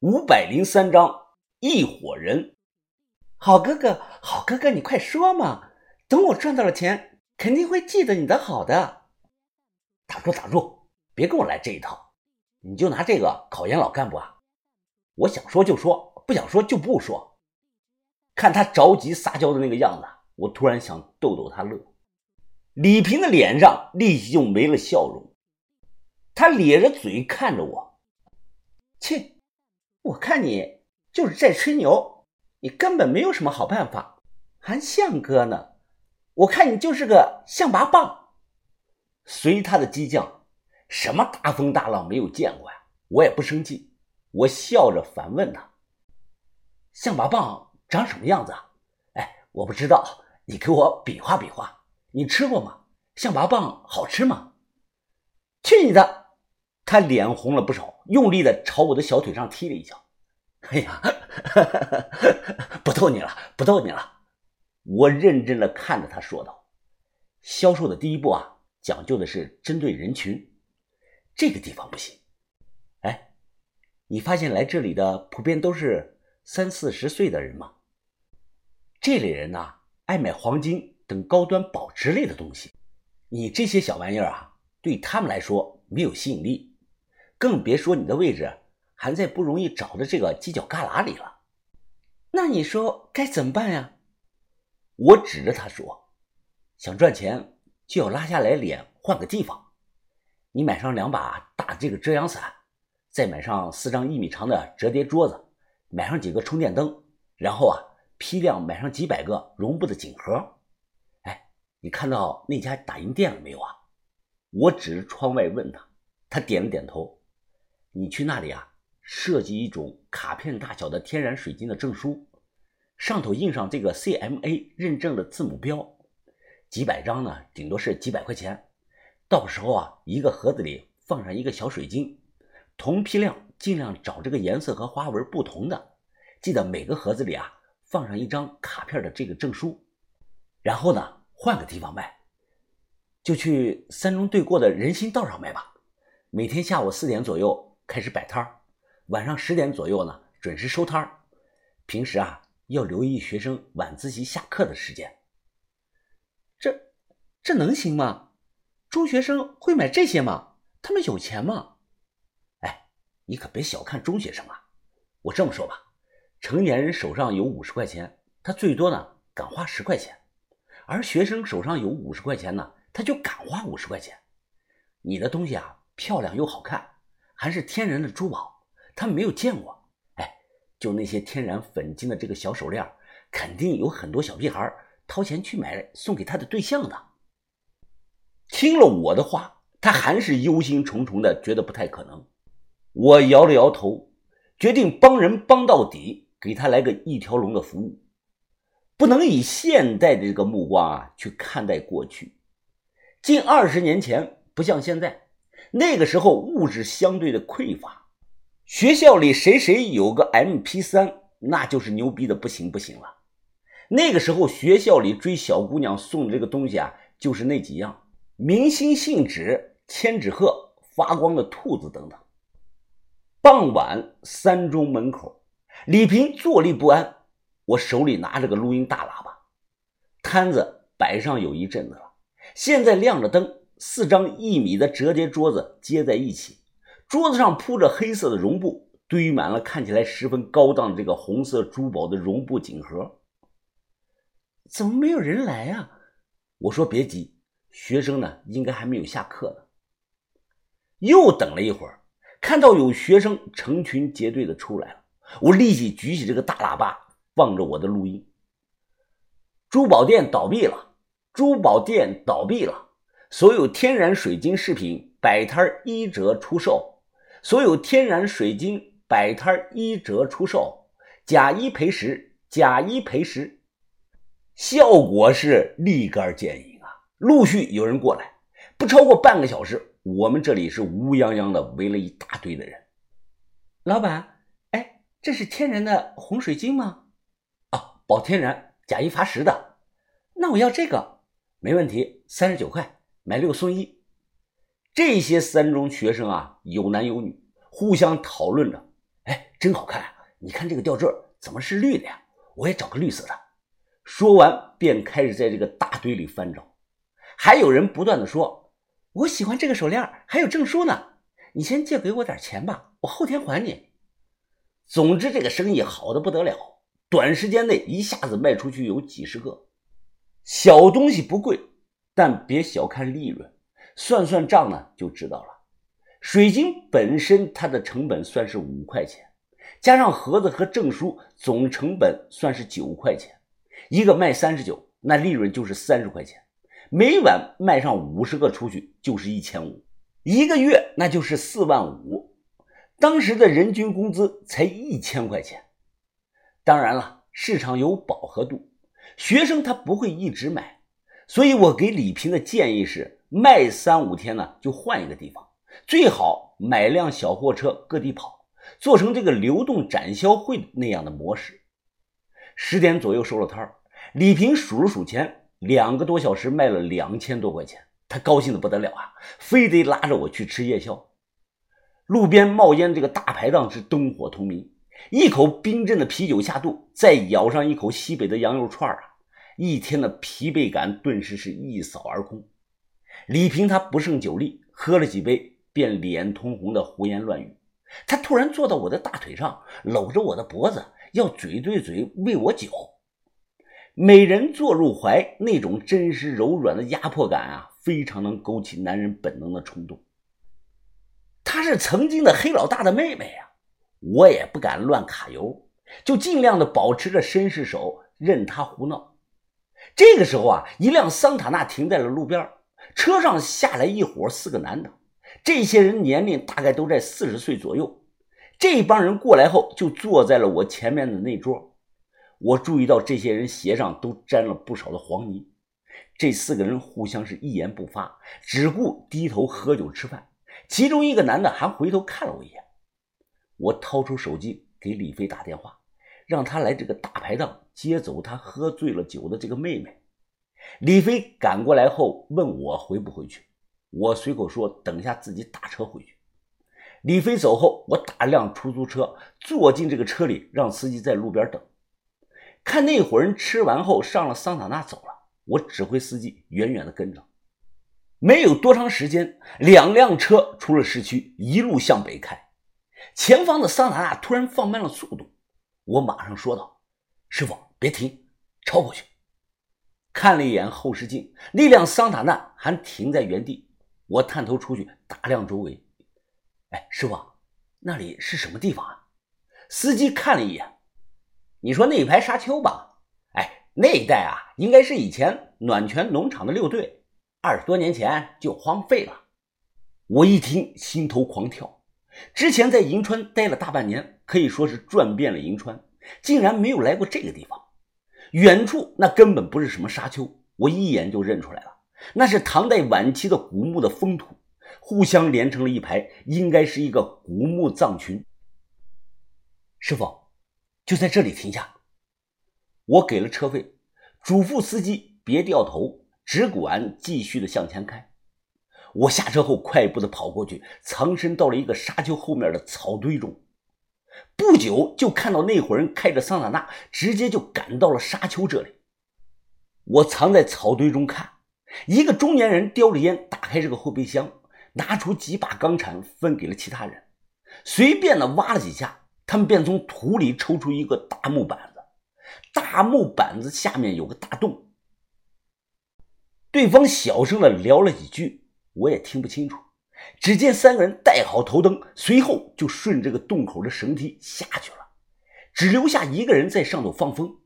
五百零三章一伙人。好哥哥，好哥哥，你快说嘛！等我赚到了钱，肯定会记得你的好的。打住打住，别跟我来这一套！你就拿这个考验老干部啊？我想说就说，不想说就不说。看他着急撒娇的那个样子，我突然想逗逗他乐。李平的脸上立即就没了笑容，他咧着嘴看着我，切，我看你就是在吹牛，你根本没有什么好办法，还象哥呢。我看你就是个象拔蚌。随他的激将，什么大风大浪没有见过呀？我也不生气，我笑着反问他：“象拔蚌长什么样子？”啊哎，我不知道，你给我比划比划。你吃过吗？象拔蚌好吃吗？去你的！他脸红了不少，用力的朝我的小腿上踢了一脚。哎呀，不逗你了，不逗你了。我认真的看着他说道：“销售的第一步啊。”讲究的是针对人群，这个地方不行。哎，你发现来这里的普遍都是三四十岁的人吗？这类人呢，爱买黄金等高端保值类的东西。你这些小玩意儿啊，对他们来说没有吸引力，更别说你的位置还在不容易找的这个犄角旮旯里了。那你说该怎么办呀？我指着他说：“想赚钱。”就要拉下来脸，换个地方。你买上两把大这个遮阳伞，再买上四张一米长的折叠桌子，买上几个充电灯，然后啊，批量买上几百个绒布的锦盒。哎，你看到那家打印店了没有啊？我指着窗外问他，他点了点头。你去那里啊，设计一种卡片大小的天然水晶的证书，上头印上这个 CMA 认证的字母标。几百张呢，顶多是几百块钱。到时候啊，一个盒子里放上一个小水晶，同批量尽量找这个颜色和花纹不同的。记得每个盒子里啊放上一张卡片的这个证书。然后呢，换个地方卖，就去三中对过的人行道上卖吧。每天下午四点左右开始摆摊儿，晚上十点左右呢准时收摊儿。平时啊要留意学生晚自习下课的时间。这这能行吗？中学生会买这些吗？他们有钱吗？哎，你可别小看中学生啊！我这么说吧，成年人手上有五十块钱，他最多呢敢花十块钱；而学生手上有五十块钱呢，他就敢花五十块钱。你的东西啊，漂亮又好看，还是天然的珠宝，他没有见过。哎，就那些天然粉金的这个小手链，肯定有很多小屁孩。掏钱去买送给他的对象的。听了我的话，他还是忧心忡忡的，觉得不太可能。我摇了摇头，决定帮人帮到底，给他来个一条龙的服务。不能以现代的这个目光啊去看待过去。近二十年前，不像现在，那个时候物质相对的匮乏，学校里谁谁有个 MP 三，那就是牛逼的不行不行了。那个时候，学校里追小姑娘送的这个东西啊，就是那几样：明星信纸、千纸鹤、发光的兔子等等。傍晚，三中门口，李平坐立不安，我手里拿着个录音大喇叭。摊子摆上有一阵子了，现在亮着灯，四张一米的折叠桌子接在一起，桌子上铺着黑色的绒布，堆满了看起来十分高档的这个红色珠宝的绒布锦盒。怎么没有人来啊？我说别急，学生呢应该还没有下课呢。又等了一会儿，看到有学生成群结队的出来了，我立即举起这个大喇叭，放着我的录音。珠宝店倒闭了，珠宝店倒闭了，所有天然水晶饰品摆摊一折出售，所有天然水晶摆摊一折出售，假一赔十，假一赔十。效果是立竿见影啊！陆续有人过来，不超过半个小时，我们这里是乌泱泱的围了一大堆的人。老板，哎，这是天然的红水晶吗？啊，保天然，假一罚十的。那我要这个，没问题，三十九块，买六送一。这些三中学生啊，有男有女，互相讨论着。哎，真好看啊！你看这个吊坠怎么是绿的呀？我也找个绿色的。说完，便开始在这个大堆里翻找。还有人不断的说：“我喜欢这个手链，还有证书呢。你先借给我点钱吧，我后天还你。”总之，这个生意好的不得了，短时间内一下子卖出去有几十个。小东西不贵，但别小看利润，算算账呢就知道了。水晶本身它的成本算是五块钱。加上盒子和证书，总成本算是九块钱，一个卖三十九，那利润就是三十块钱。每晚卖上五十个出去，就是一千五，一个月那就是四万五。当时的人均工资才一千块钱。当然了，市场有饱和度，学生他不会一直买，所以我给李平的建议是，卖三五天呢就换一个地方，最好买辆小货车各地跑。做成这个流动展销会那样的模式，十点左右收了摊儿。李平数了数钱，两个多小时卖了两千多块钱，他高兴的不得了啊，非得拉着我去吃夜宵。路边冒烟，这个大排档是灯火通明，一口冰镇的啤酒下肚，再咬上一口西北的羊肉串啊，一天的疲惫感顿时是一扫而空。李平他不胜酒力，喝了几杯便脸通红的胡言乱语。他突然坐到我的大腿上，搂着我的脖子，要嘴对嘴喂我酒。美人坐入怀，那种真实柔软的压迫感啊，非常能勾起男人本能的冲动。她是曾经的黑老大的妹妹呀，我也不敢乱卡油，就尽量的保持着绅士手，任她胡闹。这个时候啊，一辆桑塔纳停在了路边，车上下来一伙四个男的。这些人年龄大概都在四十岁左右。这帮人过来后，就坐在了我前面的那桌。我注意到这些人鞋上都沾了不少的黄泥。这四个人互相是一言不发，只顾低头喝酒吃饭。其中一个男的还回头看了我一眼。我掏出手机给李飞打电话，让他来这个大排档接走他喝醉了酒的这个妹妹。李飞赶过来后问我回不回去。我随口说：“等一下自己打车回去。”李飞走后，我打了辆出租车，坐进这个车里，让司机在路边等。看那伙人吃完后上了桑塔纳走了，我指挥司机远远的跟着。没有多长时间，两辆车出了市区，一路向北开。前方的桑塔纳突然放慢了速度，我马上说道：“师傅，别停，超过去。”看了一眼后视镜，那辆桑塔纳还停在原地。我探头出去打量周围，哎，师傅，那里是什么地方啊？司机看了一眼，你说那一排沙丘吧？哎，那一带啊，应该是以前暖泉农场的六队，二十多年前就荒废了。我一听，心头狂跳。之前在银川待了大半年，可以说是转遍了银川，竟然没有来过这个地方。远处那根本不是什么沙丘，我一眼就认出来了。那是唐代晚期的古墓的封土，互相连成了一排，应该是一个古墓葬群。师傅，就在这里停下。我给了车费，嘱咐司机别掉头，只管继续的向前开。我下车后，快步的跑过去，藏身到了一个沙丘后面的草堆中。不久，就看到那伙人开着桑塔纳，直接就赶到了沙丘这里。我藏在草堆中看。一个中年人叼着烟，打开这个后备箱，拿出几把钢铲，分给了其他人。随便的挖了几下，他们便从土里抽出一个大木板子。大木板子下面有个大洞。对方小声的聊了几句，我也听不清楚。只见三个人带好头灯，随后就顺这个洞口的绳梯下去了，只留下一个人在上头放风。